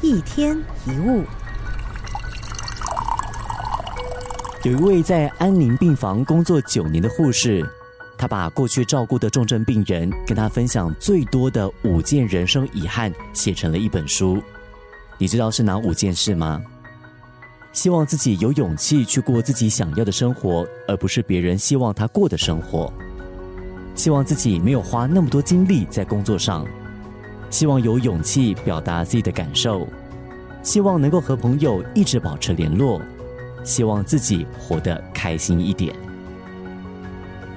一天一物，有一位在安宁病房工作九年的护士，他把过去照顾的重症病人跟他分享最多的五件人生遗憾，写成了一本书。你知道是哪五件事吗？希望自己有勇气去过自己想要的生活，而不是别人希望他过的生活。希望自己没有花那么多精力在工作上。希望有勇气表达自己的感受，希望能够和朋友一直保持联络，希望自己活得开心一点。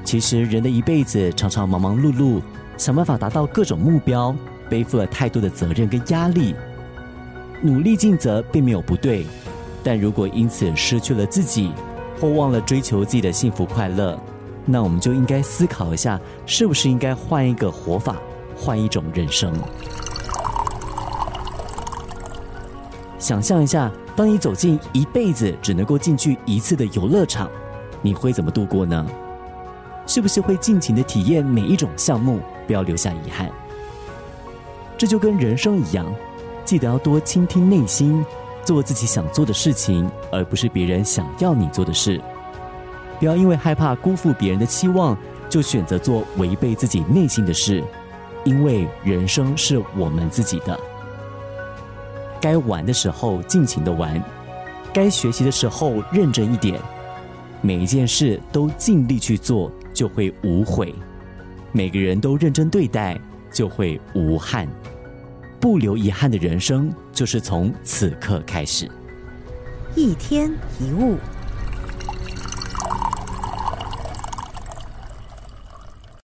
其实人的一辈子常常忙忙碌碌，想办法达到各种目标，背负了太多的责任跟压力。努力尽责并没有不对，但如果因此失去了自己，或忘了追求自己的幸福快乐，那我们就应该思考一下，是不是应该换一个活法。换一种人生。想象一下，当你走进一辈子只能够进去一次的游乐场，你会怎么度过呢？是不是会尽情的体验每一种项目，不要留下遗憾？这就跟人生一样，记得要多倾听内心，做自己想做的事情，而不是别人想要你做的事。不要因为害怕辜负别人的期望，就选择做违背自己内心的事。因为人生是我们自己的，该玩的时候尽情的玩，该学习的时候认真一点，每一件事都尽力去做，就会无悔；每个人都认真对待，就会无憾。不留遗憾的人生，就是从此刻开始。一天一物。